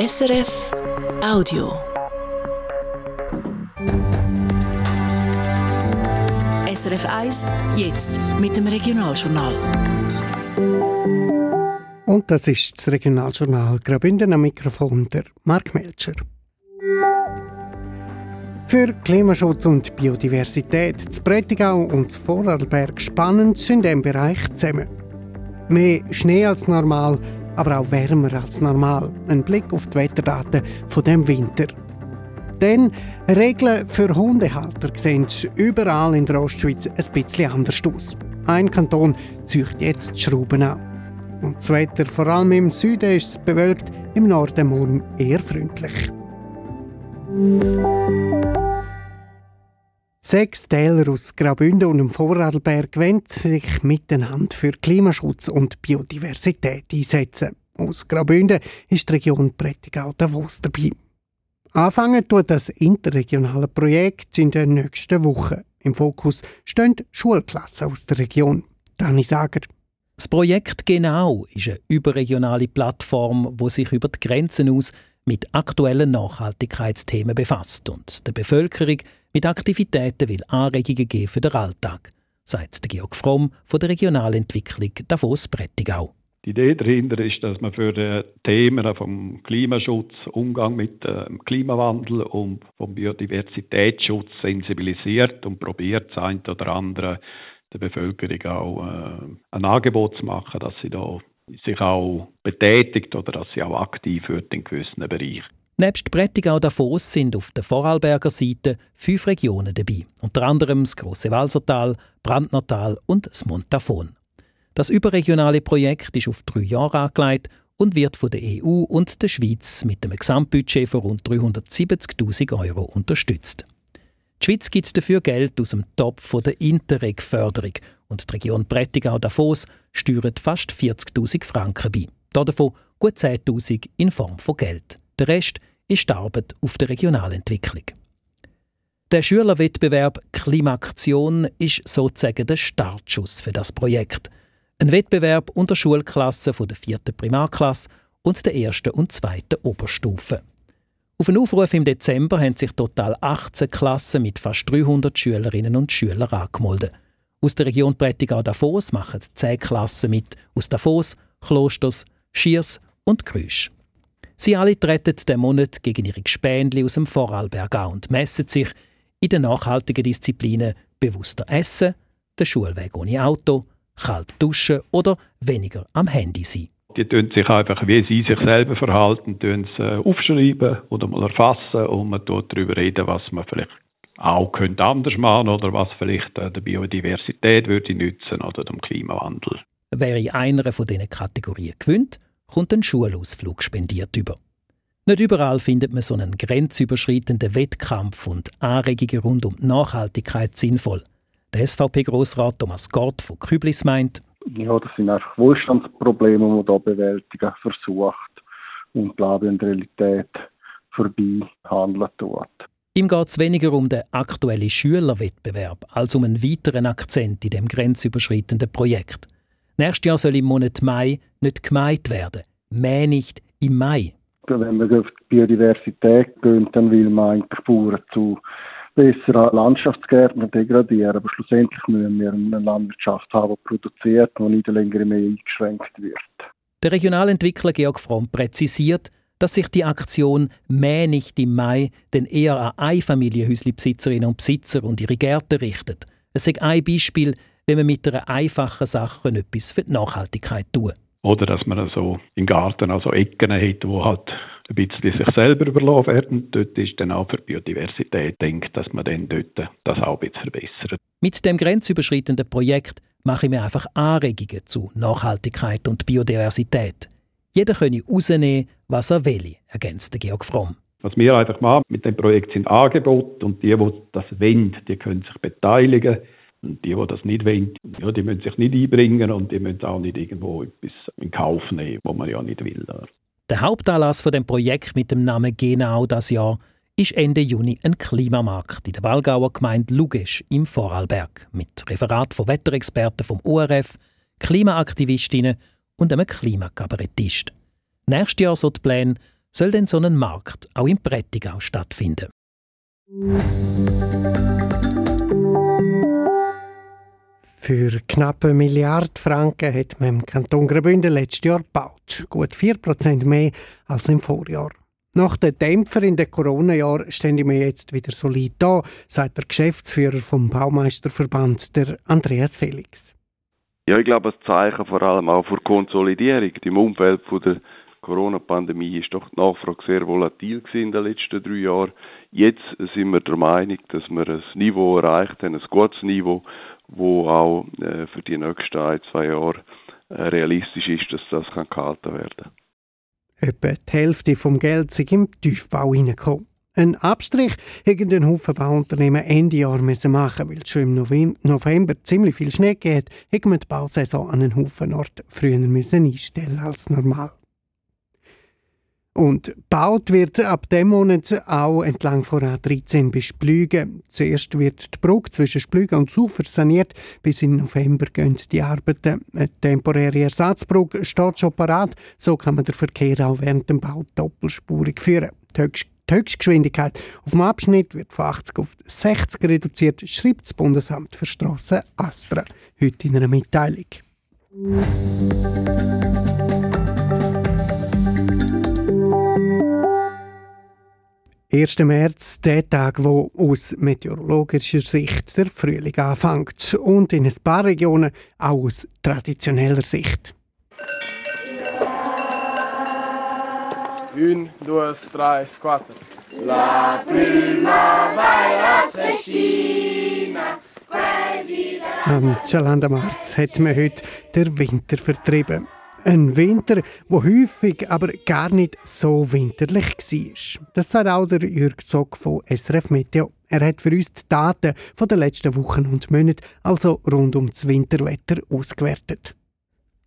SRF Audio. SRF 1, jetzt mit dem Regionaljournal. Und das ist das Regionaljournal Graubünden am Mikrofon der Mark Melcher. Für Klimaschutz und Biodiversität das Prättigau und das Vorarlberg spannend sind im Bereich zusammen. Mehr Schnee als normal, aber auch wärmer als normal. Ein Blick auf die Wetterdaten von dem Winter. Denn Regeln für Hundehalter sehen überall in der Ostschweiz ein bisschen anders aus. Ein Kanton zieht jetzt die Schrauben an. Und das Wetter, vor allem im Süden, ist es bewölkt, im Norden morgen eher freundlich. Sechs Täler aus Graubünden und dem Vorarlberg wollen sich miteinander für Klimaschutz und Biodiversität einsetzen. Aus Graubünden ist die Region Prättigau-Davos dabei. Anfangen tut das interregionale Projekt in den nächsten Wochen. Im Fokus stehen Schulklassen aus der Region. Dani Sager. Das Projekt Genau ist eine überregionale Plattform, wo sich über die Grenzen aus mit aktuellen Nachhaltigkeitsthemen befasst und der Bevölkerung mit Aktivitäten will Anregungen geben für den Alltag, sagt Georg Fromm von der Regionalentwicklung Davos-Brettigau. Die Idee dahinter ist, dass man für die Themen vom Klimaschutz, Umgang mit dem Klimawandel und vom Biodiversitätsschutz sensibilisiert und probiert, das eine oder andere der Bevölkerung auch äh, ein Angebot zu machen, dass sie da sich auch betätigt oder dass sie auch aktiv wird in gewissen Bereichen. Nebst Prättigau Davos sind auf der Vorarlberger Seite fünf Regionen dabei, unter anderem das Grosse Walsertal, Brandnertal und das Montafon. Das überregionale Projekt ist auf drei Jahre angelegt und wird von der EU und der Schweiz mit einem Gesamtbudget von rund 370.000 Euro unterstützt. Die Schweiz gibt dafür Geld aus dem Topf der Interreg-Förderung und die Region Prättigau-Davos steuert fast 40.000 Franken bei. Davon gut 10.000 in Form von Geld. Der Rest ist die Arbeit auf der Regionalentwicklung. Der Schülerwettbewerb Klimaktion ist sozusagen der Startschuss für das Projekt. Ein Wettbewerb unter Schulklassen von der vierten Primarklasse und der ersten und zweiten Oberstufe. Auf einen Aufruf im Dezember haben sich total 18 Klassen mit fast 300 Schülerinnen und Schülern angemeldet. Aus der Region Prättigau-Davos machen 10 Klassen mit aus Davos, Klosters, Schiers und Grüsch. Sie alle treten den Monat gegen ihre Gespänli aus dem Vorarlberg an und messen sich in den nachhaltigen Disziplinen bewusster Essen, der Schulweg ohne Auto, kalt duschen oder weniger am Handy sein. Die tun sich einfach, wie sie sich selber verhalten, tun sie äh, aufschreiben oder mal erfassen und man tut darüber reden, was man vielleicht auch könnte anders machen oder was vielleicht äh, der Biodiversität würde nützen oder dem Klimawandel. Wer in einer von diesen Kategorien gewinnt, kommt ein Schulausflug spendiert über. Nicht überall findet man so einen grenzüberschreitenden Wettkampf und Anregungen rund um die Nachhaltigkeit sinnvoll. Der SVP-Grossrat Thomas Gott von Küblis meint, ja, das sind einfach Wohlstandsprobleme, die man hier bewältigen versucht und glaube der Realität vorbei handeln tut. Ihm geht es weniger um den aktuellen Schülerwettbewerb als um einen weiteren Akzent in dem grenzüberschreitenden Projekt. Nächstes Jahr soll im Monat Mai nicht gemeint werden. Mehr nicht im Mai. Wenn man auf die Biodiversität geht, dann will man eigentlich Bauern zu besseren Landschaftsgärtner degradieren. Aber schlussendlich müssen wir eine Landwirtschaft haben, die produziert, die nicht länger mehr eingeschränkt wird. Der Regionalentwickler Georg Fromm präzisiert, dass sich die Aktion «Mäh nicht im Mai» denn eher an Einfamilienhäuslebesitzerinnen und Besitzer und ihre Gärten richtet. Es ist ein Beispiel, wenn man mit einer einfachen Sache etwas für die Nachhaltigkeit tut. Oder dass man so im Garten also Ecken hat, wo halt ein bisschen sich selber überlassen werden. Dort ist dann auch für die Biodiversität denkt, dass man dann dort das auch ein bisschen verbessert. Mit dem grenzüberschreitenden Projekt mache ich mir einfach Anregungen zu Nachhaltigkeit und Biodiversität. Jeder könne rausnehmen, was er will, ergänzt Georg Fromm. Was wir einfach machen mit dem Projekt sind Angebote und die, die das wollen, die können sich beteiligen. Und die, die das nicht wollen, ja, die müssen sich nicht einbringen und die müssen auch nicht irgendwo etwas in Kauf nehmen, was man ja nicht will. Der Hauptanlass von dem Projekt mit dem Namen Genau das Jahr ist Ende Juni ein Klimamarkt in der Walgauer Gemeinde Lugesch im Vorarlberg mit Referat von Wetterexperten vom ORF, Klimaaktivistinnen und einem Klimakabarettist. Nächstes Jahr soll die Pläne soll denn so ein Markt auch im Prättigau stattfinden. Für knapp eine Milliarde Franken hat man im Kanton Graubünden letztes Jahr gebaut. Gut 4% mehr als im Vorjahr. Nach den Dämpfer in den Corona-Jahren stehen wir jetzt wieder solid da, sagt der Geschäftsführer vom Baumeisterverband, der Andreas Felix. Ja, ich glaube, das Zeichen vor allem auch für Konsolidierung. Im Umfeld der Corona-Pandemie ist doch die Nachfrage sehr volatil in den letzten drei Jahren. Jetzt sind wir der Meinung, dass wir ein Niveau erreicht haben, ein gutes Niveau, wo auch äh, für die nächsten ein, zwei Jahre äh, realistisch ist, dass das kann gehalten werden. Etwa die Hälfte vom Geld sind im Tiefbau hineingekommen. Ein Abstrich hätten den Haufen Bauunternehmen Ende Jahr müssen machen weil es schon im November ziemlich viel Schnee hat, hätten wir die Bausaison an einen Haufen Ort früher müssen einstellen als normal. Und gebaut wird ab dem Monat auch entlang von A13 bis Splügen. Zuerst wird die Brücke zwischen Splügen und Sufer saniert. Bis in November gehen die Arbeiten. Eine temporäre Ersatzbrücke steht schon parat. So kann man den Verkehr auch während dem Bau doppelspurig führen. Die Höchstgeschwindigkeit auf dem Abschnitt wird von 80 auf 60 reduziert, schreibt das Bundesamt für Strassen Astra heute in einer Mitteilung. 1. März, der Tag, wo aus meteorologischer Sicht der Frühling anfängt und in ein paar Regionen auch aus traditioneller Sicht. Un, dos, tres, quattro. La primavera festina. Am Cialandamarz hat man heute den Winter vertrieben. Ein Winter, wo häufig aber gar nicht so winterlich war. Das sagt auch der Jürg Zock von SRF Meteo. Er hat für uns die Daten von den letzten Wochen und Monaten, also rund um das Winterwetter, ausgewertet.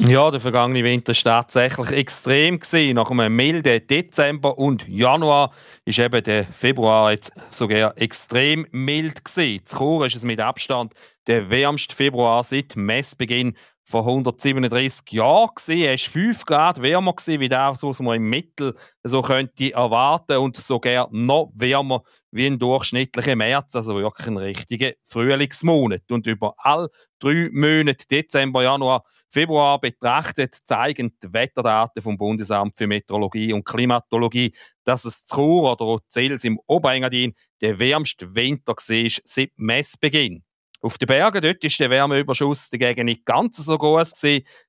Ja, der vergangene Winter war tatsächlich extrem. Nach einem milden Dezember und Januar ist eben der Februar jetzt sogar extrem mild. Gewesen. In Chur war es mit Abstand der wärmste Februar seit Messbeginn vor 137 Jahren. Gewesen. Er war 5 Grad wärmer, gewesen, wie das, was man im Mittel so könnte erwarten und sogar noch wärmer wie ein durchschnittlicher März, also wirklich ein richtiger Frühlingsmonat. Und über all drei Monate, Dezember, Januar, Februar betrachtet, zeigen die Wetterdaten vom Bundesamt für Meteorologie und Klimatologie, dass es zu Chur oder Zels im Oberengadin der wärmste Winter war seit Messbeginn. Auf den Bergen dort ist der Wärmeüberschuss dagegen nicht ganz so groß.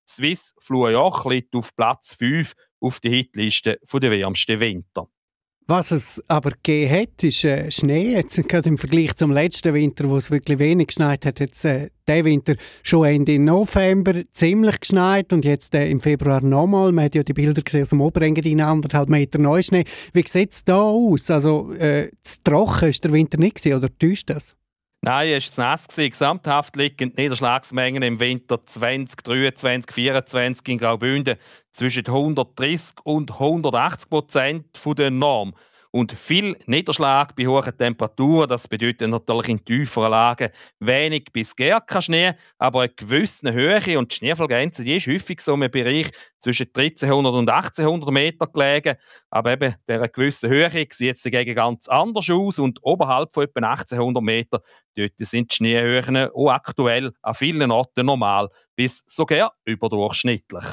Swiss Fluojoch liegt auf Platz 5 auf der Hitliste der wärmsten Winter. Was es aber gegeben hat, ist äh, Schnee. Jetzt, gerade im Vergleich zum letzten Winter, wo es wirklich wenig geschneit hat, jetzt äh, der Winter schon Ende November ziemlich geschneit und jetzt äh, im Februar nochmal. Man hat ja die Bilder gesehen aus dem Oberengadin, anderthalb Meter Neuschnee. Wie sieht es da aus? Also, äh, zu trocken ist der Winter nicht gewesen, oder täuscht das? Nein, es war nass. Gesamthaft liegen die Niederschlagsmengen im Winter 2023, 2024 in Graubünden zwischen 130 und 180 Prozent der Norm. Und viel Niederschlag bei hohen Temperaturen, das bedeutet natürlich in tieferen Lagen wenig bis gar kein Schnee, aber eine gewisse Höhe und die Schneefallgrenze die ist häufig so im Bereich zwischen 1300 und 1800 Meter gelegen. Aber eben dieser gewissen Höhe sieht es dagegen ganz anders aus und oberhalb von etwa 1800 Meter dort sind die Schneehöhen auch aktuell an vielen Orten normal bis sogar überdurchschnittlich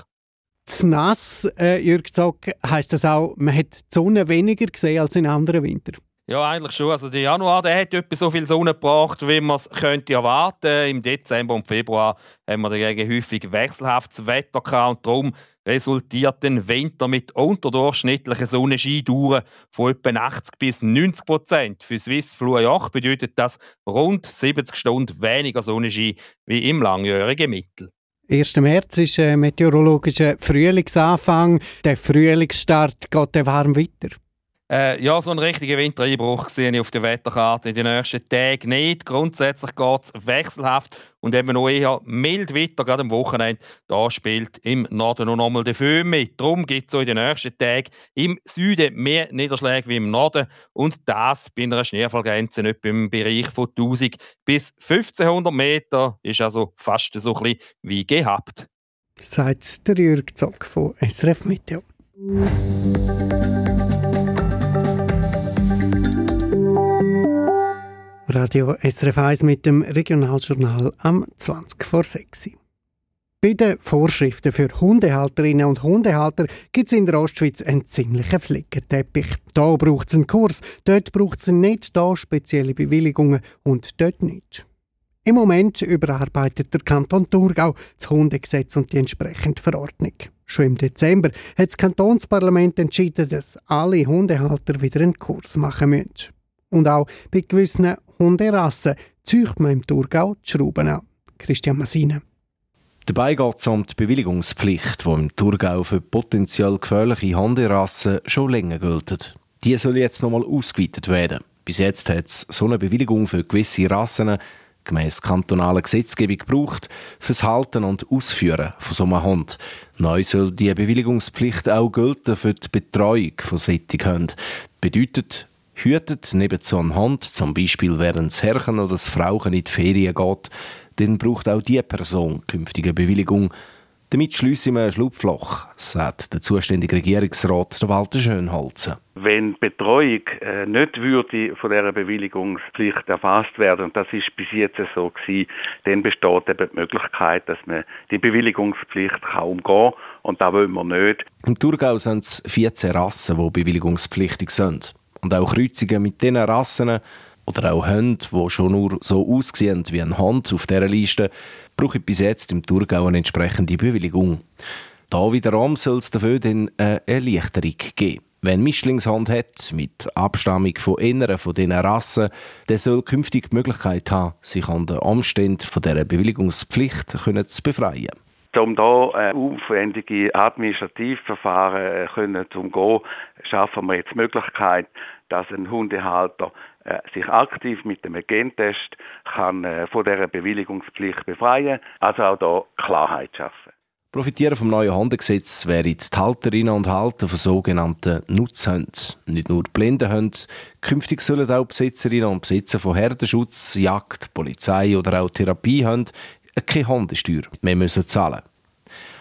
nass, äh, Jürg Zock, heisst das auch, man hat die Sonne weniger gesehen als in anderen Winter? Ja, eigentlich schon. Also der Januar der hat etwa so viel Sonne gebracht, wie man es könnte erwarten. Im Dezember und Februar haben wir dagegen häufig wechselhaftes Wetter gehabt und darum resultiert ein Winter mit unterdurchschnittlichen Sonnenscheindauern von etwa 80 bis 90 Prozent. Für Swiss Fluojoch bedeutet das rund 70 Stunden weniger Sonnenschein wie im langjährigen Mittel. 1. März ist ein meteorologischer Frühlingsanfang. Der Frühlingsstart geht der warm weiter. Äh, ja, so einen richtigen Wintereinbruch sehe ich auf der Wetterkarte in den nächsten Tagen nicht. Grundsätzlich geht es wechselhaft und eben noch eher mild weiter, gerade am Wochenende. Da spielt im Norden noch einmal der Föhn mit. Darum gibt es in den nächsten Tagen im Süden mehr Niederschläge wie im Norden und das bei einer Schneefallgrenze nicht im Bereich von 1000 bis 1500 Meter. Ist also fast so ein wie gehabt. Sagt der Jürg Zock von SRF Meteo. Radio SRF 1 mit dem Regionaljournal am 20 vor 6. Bei den Vorschriften für Hundehalterinnen und Hundehalter gibt es in der Ostschweiz einen ziemlichen Flickenteppich. Da braucht es einen Kurs, dort braucht es nicht, da spezielle Bewilligungen und dort nicht. Im Moment überarbeitet der Kanton Thurgau das Hundegesetz und die entsprechende Verordnung. Schon im Dezember hat das Kantonsparlament entschieden, dass alle Hundehalter wieder einen Kurs machen müssen. Und auch bei gewissen Hunderassen zieht man im Thurgau die Schrauben an. Christian Massine. Dabei geht es um die Bewilligungspflicht, die im Thurgau für potenziell gefährliche Hunderassen schon länger gilt. Die soll jetzt nochmal ausgeweitet werden. Bis jetzt hat es so eine Bewilligung für gewisse Rassen gemäß kantonaler Gesetzgebung gebraucht fürs Halten und Ausführen von so einem Hund. Neu soll die Bewilligungspflicht auch gelten für die Betreuung von solchen Hunden. Bedeutet, hütet neben so einem Hund, zum Beispiel während das Herrchen oder das Frauchen in die Ferien geht, dann braucht auch diese Person künftige Bewilligung. Damit schliessen wir ein Schlupfloch, sagt der zuständige Regierungsrat Walter Schönholzen. Wenn Betreuung äh, nicht würde von dieser Bewilligungspflicht erfasst werden, und das ist bis jetzt so gewesen, dann besteht eben die Möglichkeit, dass man die Bewilligungspflicht kaum umgehen und das wollen wir nicht. Im Thurgau sind es 14 Rassen, die bewilligungspflichtig sind. Und auch Kreuzungen mit diesen Rassen oder auch Hunde, die schon nur so aussehen wie ein Hund auf dieser Liste, brauchen bis jetzt im Thurgau eine entsprechende Bewilligung. Da wiederum soll es dafür dann eine Erleichterung geben. Wer eine Mischlingshand hat, mit Abstammung von inneren von diesen Rassen, der soll künftig die Möglichkeit haben, sich an den Umständen von dieser Bewilligungspflicht zu befreien. Um hier äh, aufwendige Administrativverfahren äh, können zu umgehen, schaffen wir jetzt die Möglichkeit, dass ein Hundehalter äh, sich aktiv mit dem Gentest kann äh, von dieser Bewilligungspflicht befreien, also auch hier Klarheit schaffen. Profitieren vom neuen Hundegesetz wären die Halterinnen und Halter von sogenannten Nutzhunden. Nicht nur Blindenhunde, künftig sollen auch Besitzerinnen und Besitzer von Herdenschutz, Jagd, Polizei oder auch Therapiehunden keine Hundesteuer mehr müssen zahlen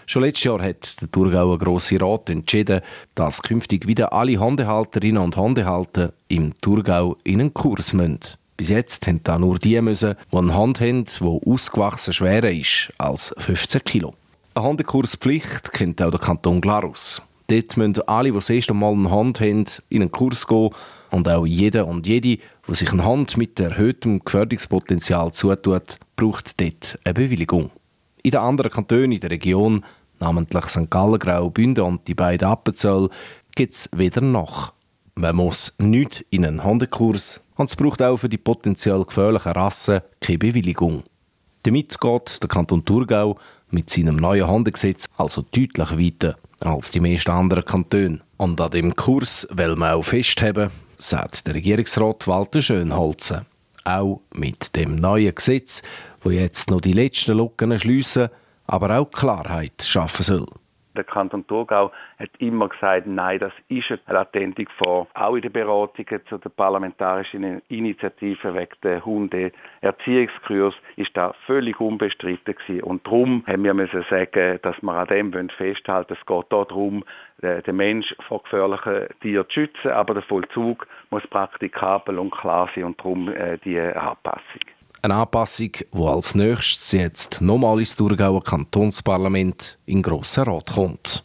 Schon letztes Jahr hat der Thurgauer Grosse Rat entschieden, dass künftig wieder alle Hundehalterinnen und Hundehalter im Thurgau in einen Kurs müssen. Bis jetzt haben da nur die müssen, die eine Hand haben, die ausgewachsen schwerer ist als 15 Kilo. Eine Hundekurspflicht kennt auch der Kanton Glarus. Dort müssen alle, die das erste Mal eine Hand haben, in einen Kurs gehen und auch jeder und jede, die sich eine Hand mit erhöhtem Gefährdungspotenzial zutut, braucht dort eine Bewilligung. In den anderen Kantonen in der Region namentlich St. Gallen, Graubünden und die beiden Appenzell, gibt es weder noch. Man muss nicht in einen Hundekurs und es braucht auch für die potenziell gefährlichen Rassen keine Bewilligung. Damit geht der Kanton Thurgau mit seinem neuen Hundegesetz also deutlich weiter als die meisten anderen Kantone. Und an dem Kurs will man auch festhalten, sagt der Regierungsrat Walter Schönholzen. Auch mit dem neuen Gesetz, wo jetzt noch die letzten Lücken schliessen, aber auch Klarheit schaffen soll. Der Kanton Thurgau hat immer gesagt, nein, das ist eine latente Gefahr. Auch in den Beratungen zu der parlamentarischen Initiative wegen der Hundeerziehungskurs ist das völlig unbestritten gewesen. Und darum haben wir müssen sagen, dass wir an dem festhalten. Es geht darum, den Mensch vor gefährlichen Tieren zu schützen, aber der Vollzug muss praktikabel und klar sein und darum äh, die Anpassung. Eine Anpassung, die als nächstes jetzt nochmal ins Thurgauer Kantonsparlament in Grossen Rat kommt.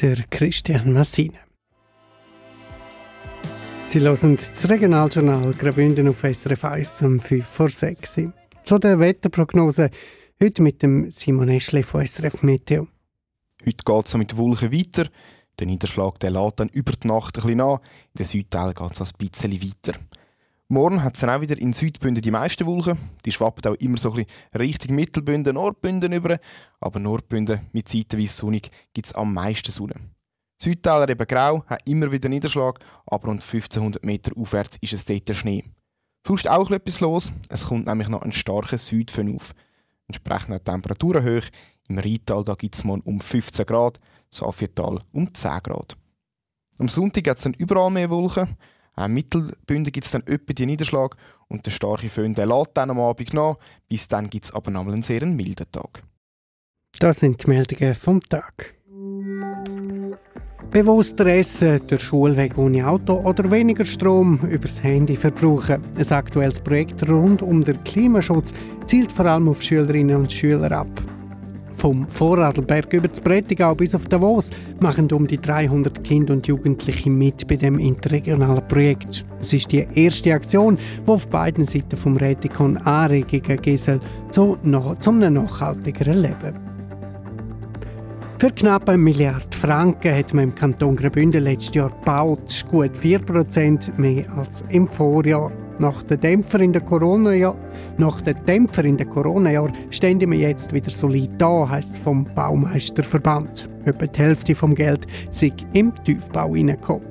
Der Christian Massine. Sie hören das Regionaljournal Graubünden auf SRF 1 um 5 vor 6 Zu der Wetterprognose heute mit dem Simon Eschle von SRF Meteo. Heute geht es mit Wolken weiter. Der Niederschlag der lädt dann über die Nacht ein bisschen an. In den Südteil geht es ein bisschen weiter. Morgen hat es dann auch wieder in Südbünden die meisten Wolken. Die schwappen auch immer so ein bisschen Richtung Mittelbünden, Nordbünden über. Aber Nordbünden mit zeitweise sonnig gibt es am meisten Sonne. Südtäler eben grau, hat immer wieder Niederschlag, aber rund 1500 Meter aufwärts ist es dort der Schnee. Sonst auch etwas los, es kommt nämlich noch ein starker Südföhn auf. Entsprechend Temperaturen hoch, im Rheintal gibt es morgen um 15 Grad, Safietal um 10 Grad. Am Sonntag hat es dann überall mehr Wolken, auch Mittelbünden gibt es dann öppe die Niederschlag und der starke Föhn der lädt dann am Abend nach. Bis dann gibt es aber nochmal einen sehr milden Tag. Das sind die Meldungen vom Tag. Bewusster essen, der Schulweg ohne Auto oder weniger Strom übers Handy verbrauchen. Ein aktuelles Projekt rund um den Klimaschutz zielt vor allem auf Schülerinnen und Schüler ab. Vom Vorarlberg über das Prättigau bis auf Davos machen um die 300 Kinder und Jugendliche mit bei dem interregionalen Projekt. Es ist die erste Aktion, die auf beiden Seiten vom Rätikon Anregungen geben zu, zum nachhaltigeren Leben. Für knapp eine Milliarde Franken hat man im Kanton Graubünden letztes Jahr gebaut, gut 4% mehr als im Vorjahr. Nach den Dämpfer in den Dämpfer in den Corona-Jahr stehen wir jetzt wieder solid da, heisst es vom Baumeisterverband. Etwa die Hälfte vom Geld sei im Tiefbau hineingekommen.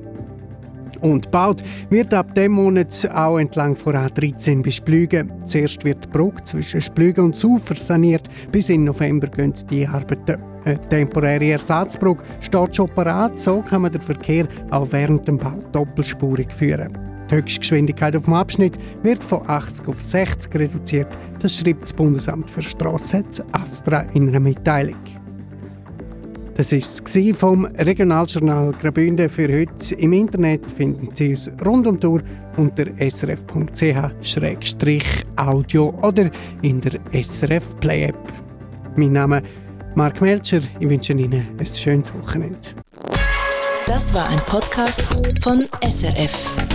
Und gebaut wird ab dem Monat auch entlang von A13 bis Splügen. Zuerst wird die Brücke zwischen Splügen und Sufer saniert. Bis in November gehen die Arbeiten. Eine temporäre Ersatzbrücke steht schon parat, so kann man den Verkehr auch während dem Bau doppelspurig führen. Die Höchstgeschwindigkeit auf dem Abschnitt wird von 80 auf 60 reduziert. Das schreibt das Bundesamt für Strassen Astra in einer Mitteilung. Das war es vom Regionaljournal Graubünden für heute. Im Internet finden Sie uns rund um die Uhr unter srf.ch-audio oder in der SRF Play App. Mein Name ist Mark Melcher. Ich wünsche Ihnen ein schönes Wochenende. Das war ein Podcast von SRF.